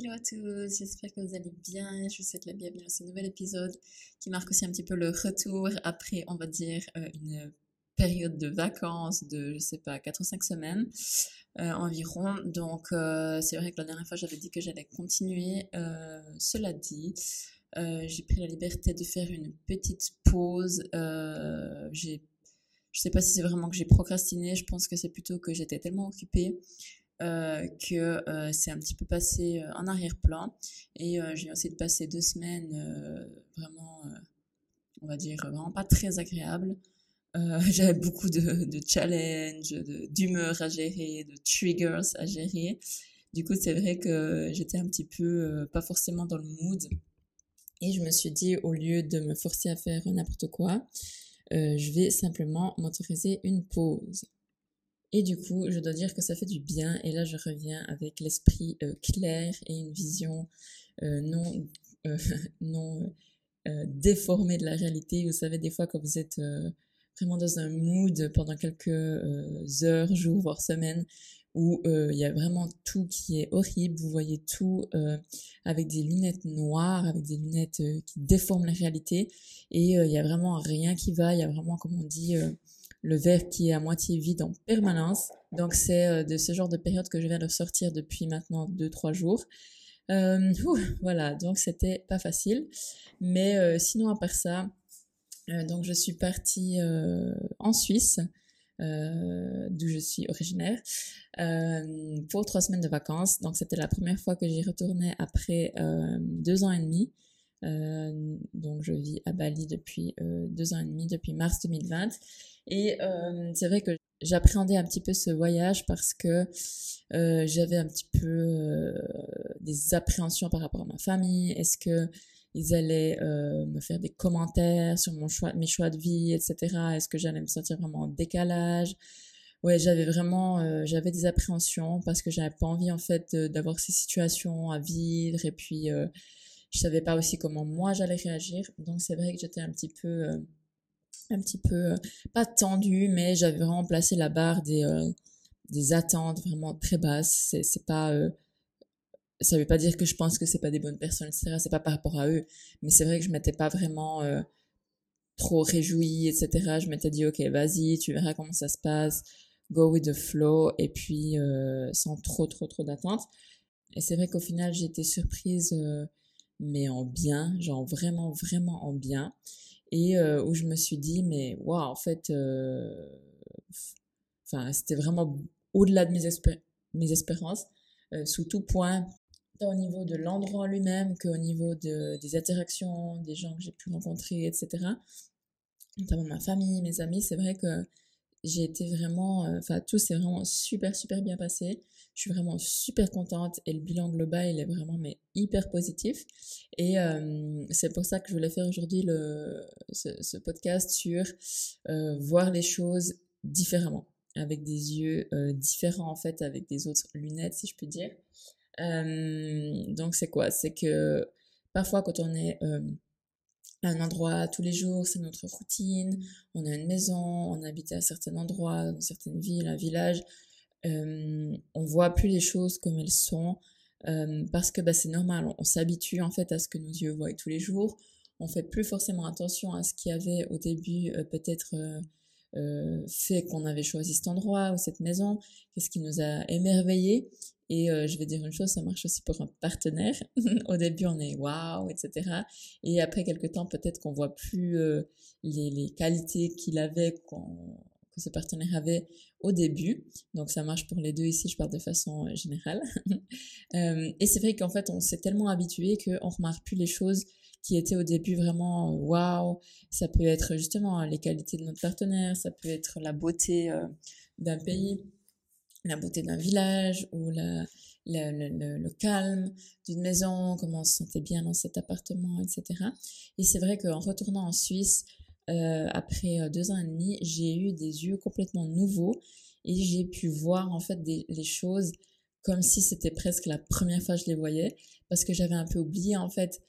Hello à tous, j'espère que vous allez bien. Je vous souhaite la bienvenue dans ce nouvel épisode qui marque aussi un petit peu le retour après, on va dire, euh, une période de vacances de, je sais pas, 4 ou 5 semaines euh, environ. Donc, euh, c'est vrai que la dernière fois, j'avais dit que j'allais continuer. cela dit, j'ai pris la liberté de faire une petite pause. j'ai je sais pas si c'est vraiment que j'ai procrastiné, je pense que c'est plutôt que j'étais tellement occupée euh, que euh, c'est un petit peu passé euh, en arrière-plan. Et j'ai essayé de passer deux semaines vraiment, on va dire, vraiment pas très agréables. J'avais beaucoup de, de challenges, d'humeur à gérer, de triggers à gérer. Du coup, c'est vrai que j'étais un petit peu pas forcément dans le mood. Et je me suis dit, au lieu de me forcer à faire n'importe quoi, je vais simplement m'autoriser une pause. Et du coup, je dois dire que ça fait du bien. Et là, je reviens avec l'esprit euh, clair et une vision euh, non, euh, non déformée de la réalité. Vous savez, des fois, quand vous êtes vraiment dans un mood pendant quelques heures, jours, voire semaines, où il y a vraiment tout qui est horrible, vous voyez tout avec des lunettes noires, avec des lunettes qui déforment la réalité, et il y a vraiment rien qui va, il y a vraiment, comme on dit, le verre qui est à moitié vide en permanence. Donc c'est euh, de ce genre de période que je viens de sortir depuis maintenant 2-3 jours. Euh, voilà, donc c'était pas facile. Mais euh, sinon, à part ça, donc je suis partie en Suisse, d'où je suis originaire, pour trois semaines de vacances. Donc c'était la première fois que j'y retournais après deux ans et demi. Donc je vis à Bali depuis deux ans et demi, depuis mars 2020. Et euh, c'est vrai que j'appréhendais un petit peu ce voyage parce que euh, j'avais un petit peu euh, des appréhensions par rapport à ma famille. Est-ce que ils allaient euh, me faire des commentaires sur mon choix, mes choix de vie, etc. Est-ce que j'allais me sentir vraiment en décalage? Ouais, j'avais vraiment, euh, j'avais des appréhensions parce que j'avais pas envie en fait d'avoir ces situations à vivre et puis je savais pas aussi comment moi j'allais réagir. Donc c'est vrai que j'étais un petit peu un petit peu, euh, pas tendu, mais j'avais vraiment placé la barre des, euh, des attentes vraiment très basses. C'est, pas, euh, ça veut pas dire que je pense que c'est pas des bonnes personnes, etc. C'est pas par rapport à eux, mais c'est vrai que je m'étais pas vraiment trop réjouie, etc. Je m'étais dit, ok, vas-y, tu verras comment ça se passe, go with the flow, et puis sans trop, trop, trop d'attentes. Et c'est vrai qu'au final, j'ai été surprise, mais en bien, genre vraiment, vraiment en bien. Et euh, où je me suis dit mais waouh en fait euh, enfin c'était vraiment au-delà de mes, mes espérances euh, sous tout point tant au niveau de l'endroit lui-même qu'au niveau de, des interactions des gens que j'ai pu rencontrer etc notamment ma famille mes amis. C'est vrai que j'ai été vraiment, euh, enfin tout s'est vraiment super super bien passé. Je suis vraiment super contente et le bilan global il est vraiment mais hyper positif. Et euh, c'est pour ça que je voulais faire aujourd'hui le ce, ce, podcast sur euh, voir les choses différemment, avec des yeux différents en fait, avec des autres lunettes si je peux dire. donc c'est quoi? C'est que parfois quand on est un endroit tous les jours, c'est notre routine, on a une maison, on habite à un certain endroit, dans certaines villes, un village, euh, on voit plus les choses comme elles sont euh, parce que bah, c'est normal, on, s'habitue en fait à ce que nos yeux voient tous les jours, on fait plus forcément attention à ce qu'il y avait au début euh, peut-être euh, fait qu'on avait choisi cet endroit ou cette maison, qu'est-ce qui nous a émerveillés et euh, je vais dire une chose, ça marche aussi pour un partenaire. Au début, on est waouh, etc. Et après quelques temps, peut-être qu'on voit plus euh, les, les, qualités qu'il avait, que ce partenaire avait au début. Donc ça marche pour les deux ici, je parle de façon euh, générale. euh, et c'est vrai qu'en fait, on s'est tellement habitué qu'on remarque plus les choses qui étaient au début vraiment waouh. Ça peut être justement les qualités de notre partenaire, ça peut être la beauté d'un pays la beauté d'un village ou le, calme d'une maison, comment on se sentait bien dans cet appartement, etc. Et c'est vrai qu'en retournant en Suisse, euh, après euh, deux ans et demi, j'ai eu des yeux complètement nouveaux et j'ai pu voir en fait les choses comme si c'était presque la première fois que je les voyais parce que j'avais un peu oublié en fait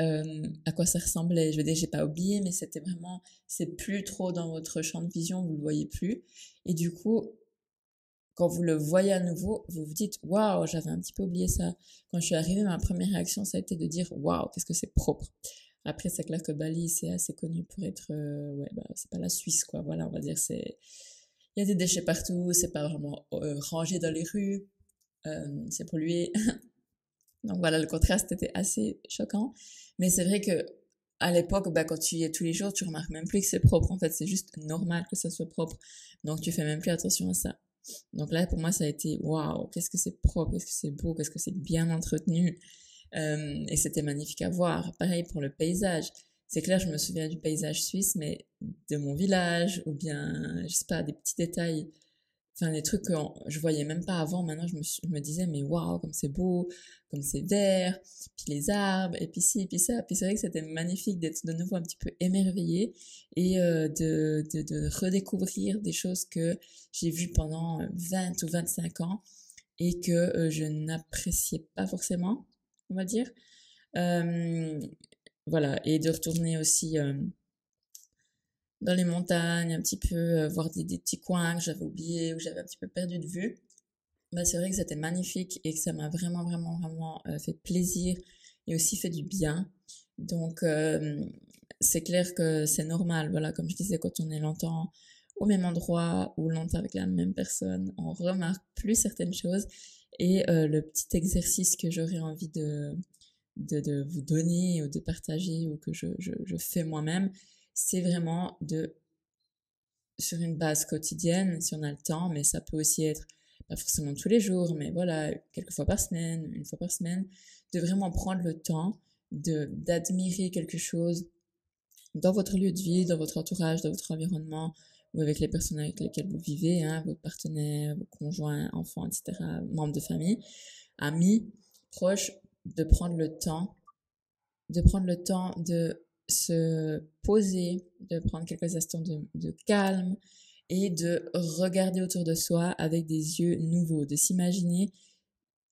euh, à quoi ça ressemblait. Je veux dire, j'ai pas oublié, mais c'était vraiment, c'est plus trop dans votre champ de vision, vous le voyez plus. Et du coup, quand vous le voyez à nouveau, vous vous dites waouh, j'avais un petit peu oublié ça. Quand je suis arrivée, ma première réaction, ça a été de dire waouh, qu'est-ce que c'est propre. Après, c'est clair que Bali, c'est assez connu pour être, euh, ouais, bah, c'est pas la Suisse, quoi. Voilà, on va dire, c'est, il y a des déchets partout, c'est pas vraiment euh, rangé dans les rues, euh, c'est pollué. Donc voilà, le contraste était assez choquant. Mais c'est vrai que à l'époque, bah, quand tu y es tous les jours, tu remarques même plus que c'est propre. En fait, c'est juste normal que ça soit propre. Donc tu fais même plus attention à ça. Donc là, pour moi, ça a été waouh, qu'est-ce que c'est propre, qu'est-ce que c'est beau, qu'est-ce que c'est bien entretenu. Euh, et c'était magnifique à voir. Pareil pour le paysage. C'est clair, je me souviens du paysage suisse, mais de mon village, ou bien, je sais pas, des petits détails enfin des trucs que je voyais même pas avant maintenant je me, je me disais mais waouh comme c'est beau comme c'est vert puis les arbres et puis ci puis ça. Puis c'est vrai que c'était magnifique d'être de nouveau un petit peu émerveillé et euh, de, de, de, redécouvrir des choses que j'ai vues pendant 20 ou 25 ans et que euh, je n'appréciais pas forcément on va dire. Euh, voilà et de retourner aussi euh, dans les montagnes, un petit peu euh, voir des, petits coins que j'avais oubliés ou j'avais un petit peu perdu de vue. Bah, c'est vrai que c'était magnifique et que ça m'a vraiment, vraiment, vraiment euh, fait plaisir et aussi fait du bien. Donc, euh, c'est clair que c'est normal. Voilà, comme je disais, quand on est longtemps au même endroit ou longtemps avec la même personne, on remarque plus certaines choses. Et le petit exercice que j'aurais envie de, de, vous donner ou de partager ou que je, je fais moi-même, c'est vraiment de, sur une base quotidienne, si on a le temps, mais ça peut aussi être pas forcément tous les jours, mais voilà, quelques fois par semaine, une fois par semaine, de vraiment prendre le temps de d'admirer quelque chose dans votre lieu de vie, dans votre entourage, dans votre environnement, ou avec les personnes avec lesquelles vous vivez, hein, votre partenaire, vos conjoints, enfants, etc., membres de famille, amis, proches, de prendre le temps, de prendre le temps de se poser, de prendre quelques instants de, calme et de regarder autour de soi avec des yeux nouveaux, de s'imaginer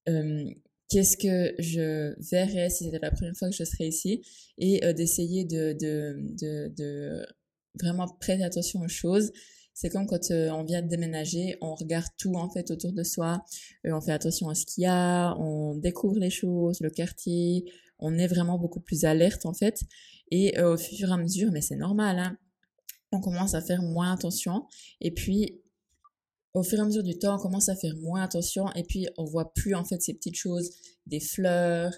euh, qu'est-ce que je verrais si c'était la première fois que je serais ici et euh, d'essayer de, de, de, de, vraiment prêter attention aux choses. C'est comme quand euh, on vient de déménager, on regarde tout en fait autour de soi, on fait attention à ce qu'il y a, on découvre les choses, le quartier, on est vraiment beaucoup plus alerte en fait. Et euh, au fur et à mesure, mais c'est normal, hein, on commence à faire moins attention. Et puis, au fur et à mesure du temps, on commence à faire moins attention. Et puis, on voit plus en fait ces petites choses, des fleurs,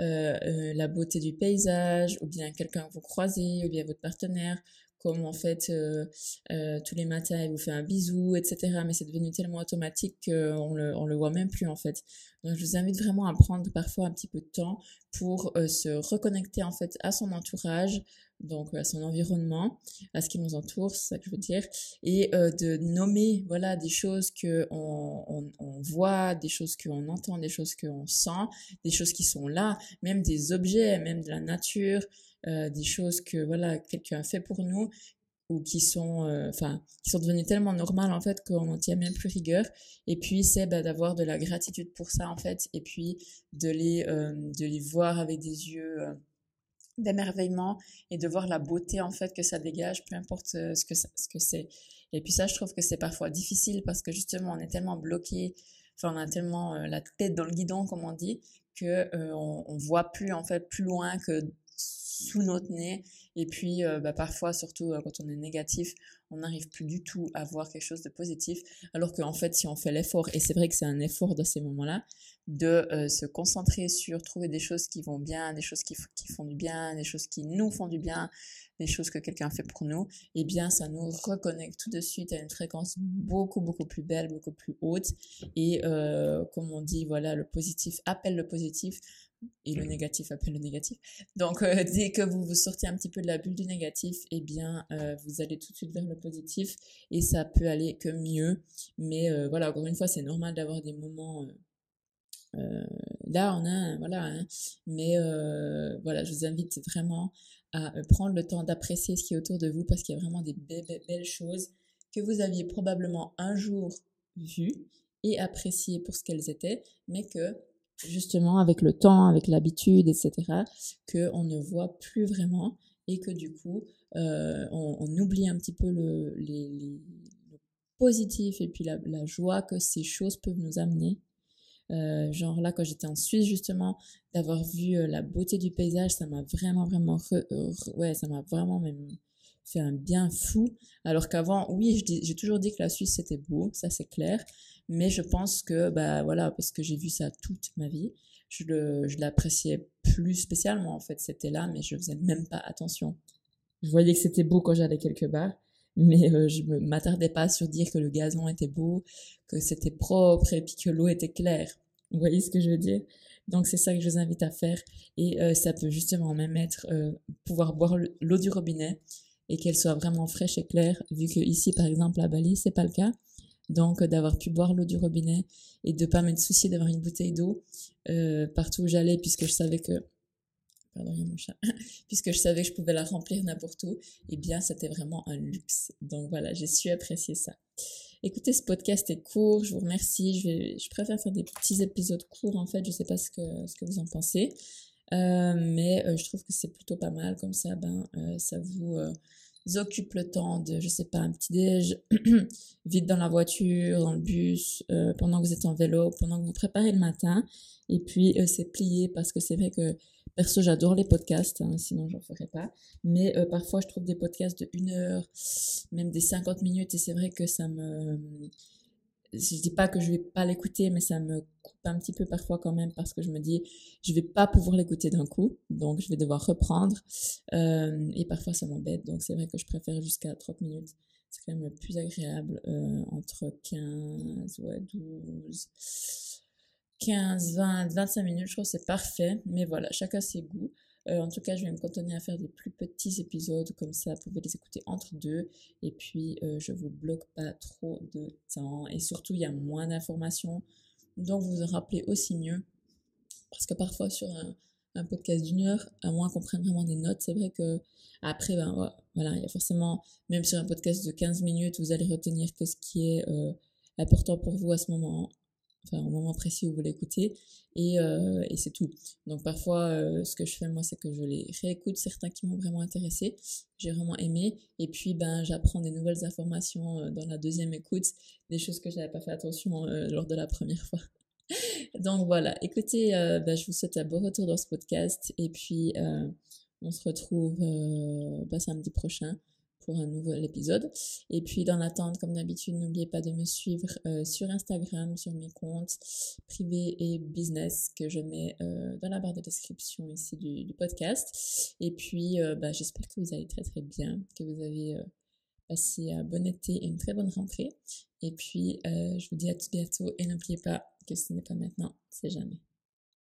euh, euh, la beauté du paysage, ou bien quelqu'un que vous croisez, ou bien votre partenaire comme en fait euh, euh, tous les matins il vous fait un bisou, etc. Mais c'est devenu tellement automatique qu'on le, on le voit même plus en fait. Donc je vous invite vraiment à prendre parfois un petit peu de temps pour euh, se reconnecter en fait à son entourage, donc à son environnement, à ce qui nous entoure, c'est ça que je veux dire, et euh, de nommer voilà des choses que on, on, on voit, des choses qu'on entend, des choses qu'on sent, des choses qui sont là, même des objets, même de la nature. Euh, des choses que voilà quelqu'un a fait pour nous ou qui sont euh, enfin qui sont devenues tellement normales en fait qu'on n'en tient même plus rigueur. Et puis c'est bah, d'avoir de la gratitude pour ça en fait et puis de les euh, de les voir avec des yeux d'émerveillement et de voir la beauté en fait que ça dégage peu importe ce que ce que c'est. Et puis ça je trouve que c'est parfois difficile parce que justement on est tellement bloqué enfin on a tellement la tête dans le guidon comme on dit que on, on voit plus en fait plus loin que sous notre nez. Et puis, euh, bah, parfois, surtout euh, quand on est négatif, on n'arrive plus du tout à voir quelque chose de positif. Alors qu'en fait, si on fait l'effort, et c'est vrai que c'est un effort dans ces moments-là, de euh, se concentrer sur trouver des choses qui vont bien, des choses qui, qui, font du bien, des choses qui nous font du bien, des choses que quelqu'un fait pour nous, eh bien, ça nous reconnecte tout de suite à une fréquence beaucoup, beaucoup plus belle, beaucoup plus haute. Et comme on dit, voilà, le positif appelle le positif et le négatif appelle le négatif. Donc, euh, dès que vous vous sortez un petit peu de la bulle du négatif, eh bien, euh, vous allez tout de suite vers le positif et ça peut aller que mieux. Mais euh, voilà, encore une fois, c'est normal d'avoir des moments là, on a, voilà. Hein. Mais voilà, je vous invite vraiment à prendre le temps d'apprécier ce qui est autour de vous parce qu'il y a vraiment des belles choses que vous aviez probablement un jour vues et appréciées pour ce qu'elles étaient, mais que justement avec le temps, avec l'habitude, etc., que on ne voit plus vraiment et que du coup, euh, on, oublie un petit peu le, les, positif et puis la, la joie que ces choses peuvent nous amener. Euh, genre là, quand j'étais en Suisse, justement, d'avoir vu euh, la beauté du paysage, ça m'a vraiment, vraiment, ouais, ça m'a vraiment même fait un bien fou. Alors qu'avant, oui, j'ai toujours dit que la Suisse c'était beau, ça c'est clair. Mais je pense que, bah voilà, parce que j'ai vu ça toute ma vie, je l'appréciais plus spécialement en fait. C'était là, mais je faisais même pas attention. Je voyais que c'était beau quand j'allais quelque part, mais euh, je me m'attardais pas sur dire que le gazon était beau, que c'était propre et puis que l'eau était claire. Vous voyez ce que je veux dire? Donc c'est ça que je vous invite à faire et euh, ça peut justement même être euh, pouvoir boire l'eau du robinet et qu'elle soit vraiment fraîche et claire vu que ici par exemple à Bali c'est pas le cas. Donc d'avoir pu boire l'eau du robinet et de pas me soucier d'avoir une bouteille d'eau partout où j'allais puisque je savais que pardon, y a mon chat, puisque je savais que je pouvais la remplir n'importe où, eh bien, c'était vraiment un luxe. Donc voilà, j'ai su apprécier ça. Écoutez, ce podcast est court, je vous remercie. Je, préfère faire des petits épisodes courts, en fait, je sais pas ce que vous en pensez. Euh, mais euh, je trouve que c'est plutôt pas mal, comme ça, ben, euh, ça vous occupe le temps de, je sais pas, un petit déj, vite dans la voiture, dans le bus, pendant que vous êtes en vélo, pendant que vous préparez le matin. Et puis, c'est plié parce que c'est vrai que Perso, j'adore les podcasts, hein, sinon j'en ferais pas. Mais euh, parfois, je trouve des podcasts de une heure, même des 50 minutes, et c'est vrai que ça me... Je dis pas que je vais pas l'écouter, mais ça me coupe un petit peu parfois quand même parce que je me dis, je vais pas pouvoir l'écouter d'un coup, donc je vais devoir reprendre. Euh, et parfois, ça m'embête, donc c'est vrai que je préfère jusqu'à 30 minutes. C'est quand même plus agréable, euh, entre 15, ouais, 12 15, 20, 25 minutes, je trouve c'est parfait. Mais voilà, chacun ses goûts. Euh, en tout cas, je vais me cantonner à faire des plus petits épisodes, comme ça, vous pouvez les écouter entre deux. Et puis, euh, je vous bloque pas trop de temps. Et surtout, il y a moins d'informations, donc vous vous rappelez aussi mieux. Parce que parfois, sur un, podcast d'une heure, à moins qu'on prenne vraiment des notes, c'est vrai que après, ben voilà, il y a forcément, même sur un podcast de 15 minutes, vous allez retenir que ce qui est euh, important pour vous à ce moment enfin au moment précis où vous l'écoutez et, euh, et c'est tout. Donc parfois euh, ce que je fais moi c'est que je les réécoute certains qui m'ont vraiment intéressé, j'ai vraiment aimé et puis ben j'apprends des nouvelles informations euh, dans la deuxième écoute, des choses que j'avais pas fait attention lors de la première fois. Donc voilà, écoutez, ben, je vous souhaite un beau retour dans ce podcast et puis on se retrouve ben, samedi prochain un nouvel épisode. Et puis dans l'attente, comme d'habitude, n'oubliez pas de me suivre euh, sur Instagram, sur mes comptes privés et business que je mets euh, dans la barre de description ici du, podcast. Et puis euh, bah, j'espère que vous allez très très bien, que vous avez passé un bon été et une très bonne rentrée. Et puis je vous dis à tout bientôt et n'oubliez pas que ce n'est pas maintenant, c'est jamais.